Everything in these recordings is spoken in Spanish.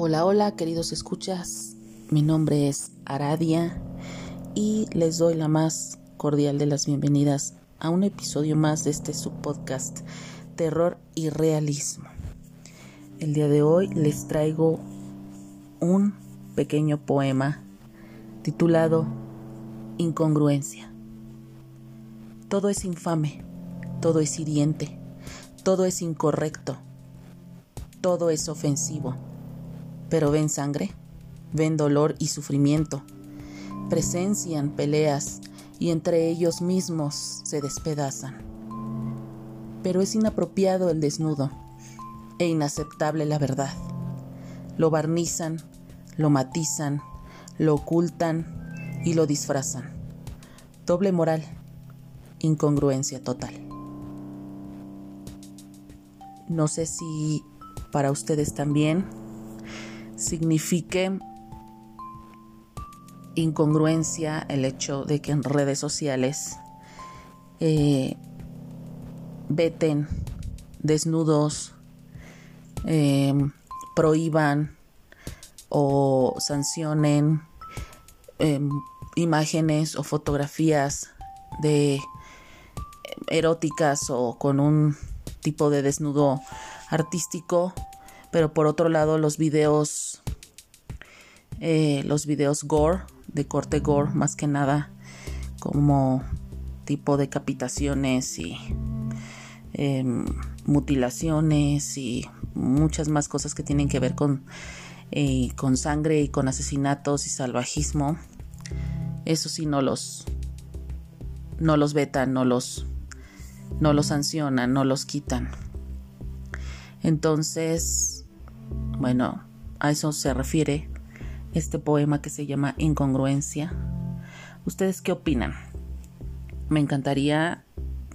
Hola, hola, queridos escuchas. Mi nombre es Aradia y les doy la más cordial de las bienvenidas a un episodio más de este subpodcast Terror y Realismo. El día de hoy les traigo un pequeño poema titulado Incongruencia. Todo es infame, todo es hiriente, todo es incorrecto, todo es ofensivo pero ven sangre, ven dolor y sufrimiento, presencian peleas y entre ellos mismos se despedazan. Pero es inapropiado el desnudo e inaceptable la verdad. Lo barnizan, lo matizan, lo ocultan y lo disfrazan. Doble moral, incongruencia total. No sé si para ustedes también signifique incongruencia el hecho de que en redes sociales eh, veten desnudos, eh, prohíban o sancionen em, imágenes o fotografías de eróticas o con un tipo de desnudo artístico pero por otro lado los videos eh, los videos gore de corte gore más que nada como tipo decapitaciones y em, mutilaciones y muchas más cosas que tienen que ver con, eh, con sangre y con asesinatos y salvajismo. Eso sí no los no los vetan no los no los sancionan no los quitan. Entonces bueno, a eso se refiere este poema que se llama Incongruencia. ¿Ustedes qué opinan? Me encantaría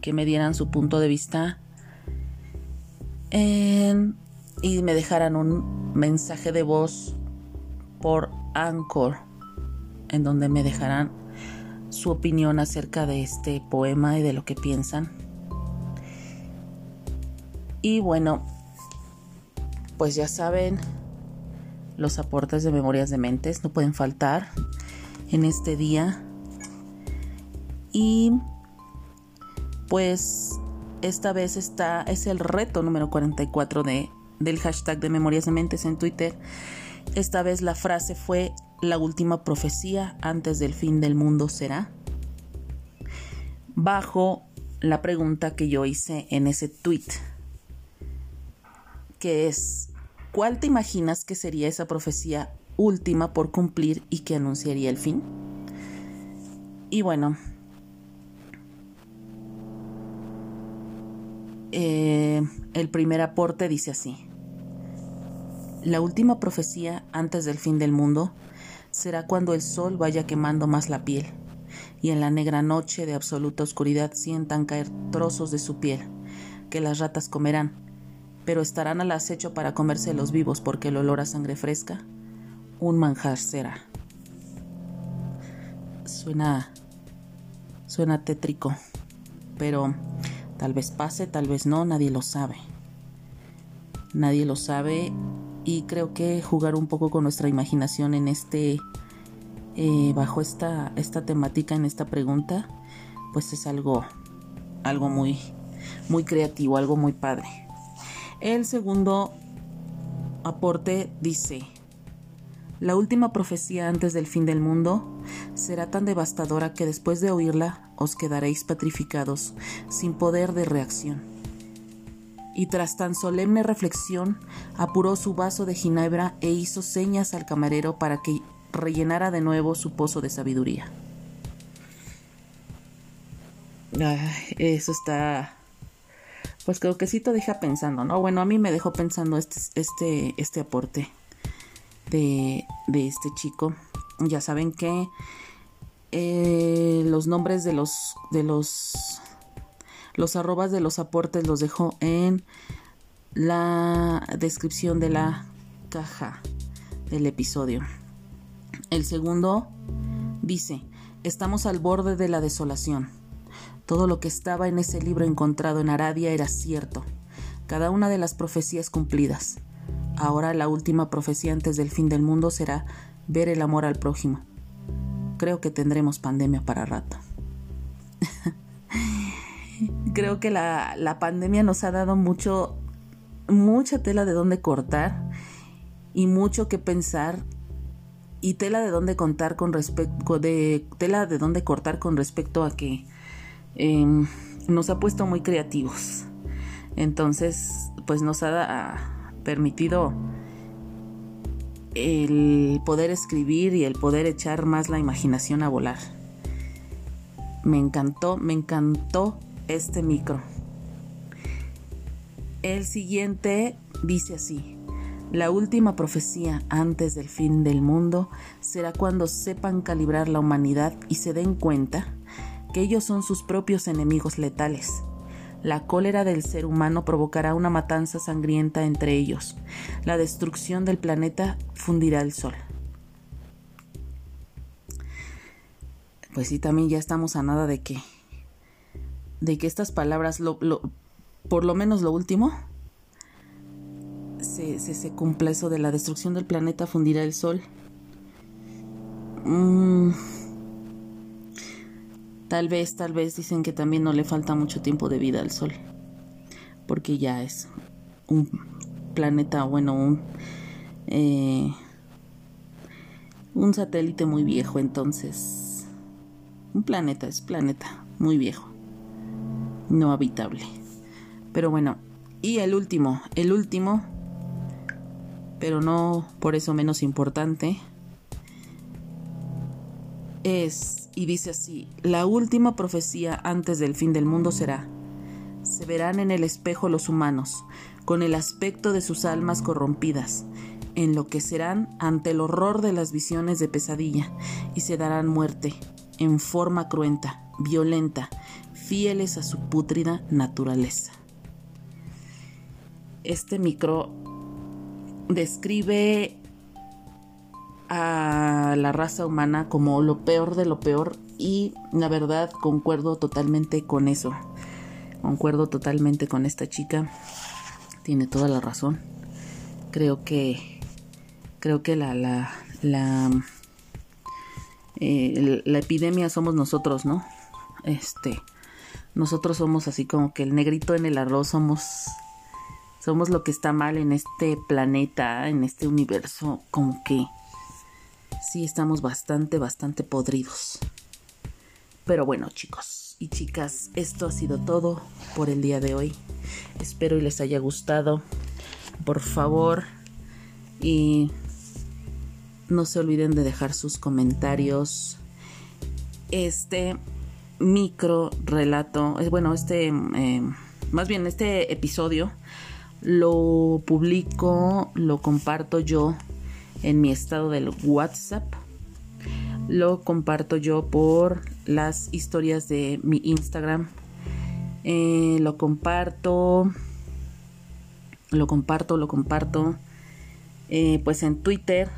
que me dieran su punto de vista y me dejaran un mensaje de voz por Anchor, en donde me dejarán su opinión acerca de este poema y de lo que piensan. Y bueno, pues ya saben, los aportes de Memorias de Mentes no pueden faltar en este día. Y pues esta vez está, es el reto número 44 de, del hashtag de Memorias de Mentes en Twitter. Esta vez la frase fue la última profecía antes del fin del mundo será. Bajo la pregunta que yo hice en ese tweet, que es ¿Cuál te imaginas que sería esa profecía última por cumplir y que anunciaría el fin? Y bueno, eh, el primer aporte dice así. La última profecía antes del fin del mundo será cuando el sol vaya quemando más la piel y en la negra noche de absoluta oscuridad sientan caer trozos de su piel que las ratas comerán pero estarán al acecho para comerse los vivos porque el olor a sangre fresca, un manjar será. Suena. suena tétrico, pero tal vez pase, tal vez no, nadie lo sabe. Nadie lo sabe y creo que jugar un poco con nuestra imaginación en este. Eh, bajo esta, esta temática, en esta pregunta, pues es algo, algo muy, muy creativo, algo muy padre. El segundo aporte dice, la última profecía antes del fin del mundo será tan devastadora que después de oírla os quedaréis petrificados, sin poder de reacción. Y tras tan solemne reflexión, apuró su vaso de ginebra e hizo señas al camarero para que rellenara de nuevo su pozo de sabiduría. eso está pues creo que sí te deja pensando, ¿no? Bueno, a mí me dejó pensando este, este, este aporte de, este chico. Ya saben que eh, los nombres de los, de los, los arrobas de los aportes los dejo en la descripción de la caja del episodio. El segundo dice, estamos al borde de la desolación. Todo lo que estaba en ese libro encontrado en Aradia era cierto, cada una de las profecías cumplidas. ahora la última profecía antes del fin del mundo será ver el amor al prójimo. Creo que tendremos pandemia para rato. Creo que la, la pandemia nos ha dado mucho, mucha tela de dónde cortar y mucho que pensar y tela de dónde contar con respecto de tela de dónde cortar con respecto a que em, nos ha puesto muy creativos. Entonces pues nos ha permitido el poder escribir y el poder echar más la imaginación a volar. Me encantó me encantó este micro. El siguiente dice así la última profecía antes del fin del mundo será cuando sepan calibrar la humanidad y se den cuenta que ellos son sus propios enemigos letales. La cólera del ser humano provocará una matanza sangrienta entre ellos. La destrucción del planeta fundirá el sol. Pues sí, también ya estamos a nada de que de que estas palabras, por lo menos lo último, se, se, cumpla eso de la destrucción del planeta fundirá el sol. Mm. Tal vez, tal vez dicen que también no le falta mucho tiempo de vida al sol. Porque ya es un planeta, bueno, un, eh, un satélite muy viejo, entonces... Un planeta, es planeta, muy viejo. No habitable. Pero bueno, y el último, el último pero no por eso menos importante, es, y dice así, la última profecía antes del fin del mundo será, se verán en el espejo los humanos, con el aspecto de sus almas corrompidas, enloquecerán ante el horror de las visiones de pesadilla y se darán muerte en forma cruenta, violenta, fieles a su pútrida naturaleza. Este micro describe a la raza humana como lo peor de lo peor y la verdad concuerdo totalmente con eso. Concuerdo totalmente con esta chica. Tiene toda la razón. Creo que creo que la la la, eh, la epidemia somos nosotros, ¿no? Este nosotros somos así como que el negrito en el arroz somos somos lo que está mal en este planeta, en este universo, como que sí estamos bastante, bastante podridos. Pero bueno, chicos y chicas, esto ha sido todo por el día de hoy. Espero y les haya gustado. Por favor, y no se olviden de dejar sus comentarios. Este micro relato, bueno, este, eh, más bien este episodio lo publico, lo comparto yo en mi estado del WhatsApp. Lo comparto yo por las historias de mi Instagram. Eh, lo comparto. Lo comparto, lo comparto. Eh, pues en Twitter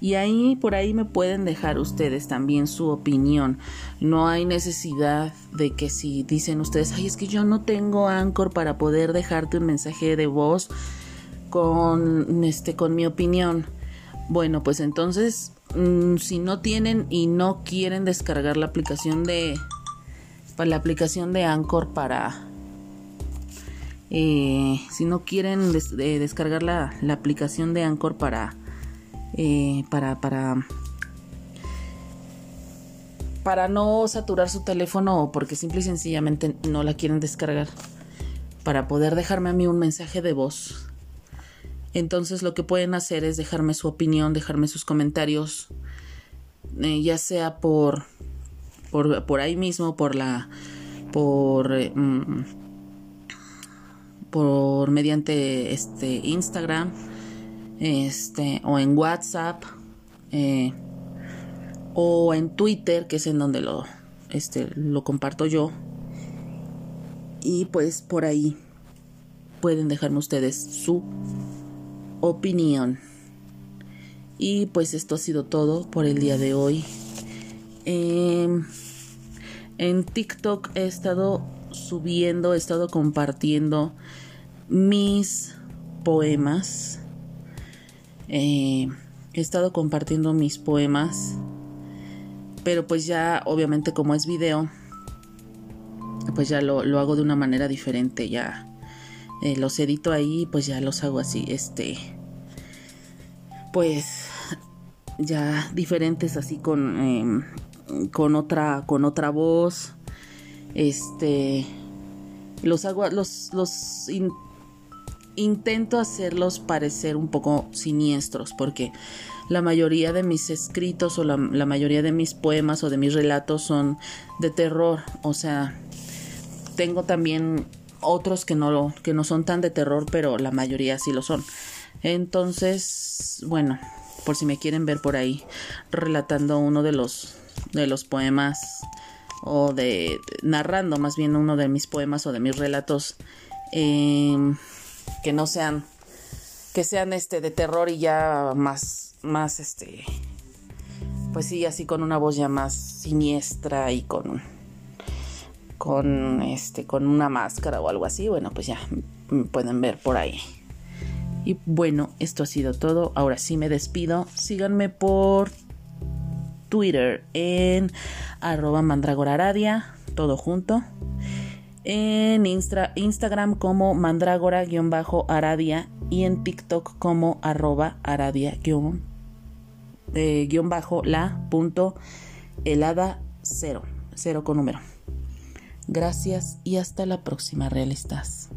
y ahí por ahí me pueden dejar ustedes también su opinión. No hay necesidad de que si dicen ustedes, ay, es que yo no tengo Anchor para poder dejarte un mensaje de voz con este con mi opinión. Bueno, pues entonces mm, si no tienen y no quieren descargar la aplicación de para la aplicación de Anchor para eh, si no quieren descargar la, la aplicación de Anchor para eh, para, para, para no saturar su teléfono o porque simple y sencillamente no la quieren descargar, para poder dejarme a mí un mensaje de voz. Entonces lo que pueden hacer es dejarme su opinión, dejarme sus comentarios, eh, ya sea por, por, ahí mismo, por la, por, eh, mm, por mediante este Instagram este, o en WhatsApp, eh, o en Twitter, que es en donde lo, este, lo comparto yo. Y pues por ahí pueden dejarme ustedes su opinión. Y pues esto ha sido todo por el día de hoy. Em, en TikTok he estado subiendo, he estado compartiendo mis poemas Eh, he estado compartiendo mis poemas, pero pues ya obviamente como es video, pues ya lo, lo hago de una manera diferente, ya eh, los edito ahí, pues ya los hago así, este, pues ya diferentes así con, em, con otra, con otra voz, este, los hago, los, los intento hacerlos parecer un poco siniestros, porque la mayoría de mis escritos o la, mayoría de mis poemas o de mis relatos son de terror. O sea, tengo también otros que no, que no son tan de terror, pero la mayoría sí lo son. Entonces, bueno, por si me quieren ver por ahí relatando uno de los de los poemas o de narrando más bien uno de mis poemas o de mis relatos em, que no sean que sean este de terror y ya más más este pues sí así con una voz ya más siniestra y con con este con una máscara o algo así, bueno, pues ya pueden ver por ahí. Y bueno, esto ha sido todo. Ahora sí me despido. Síganme por Twitter en arroba mandragoraradia, todo junto. En Instagram como mandragora-aradia y en TikTok como arroba aradia eh, punto helada cero, cero con número. Gracias y hasta la próxima, realistas.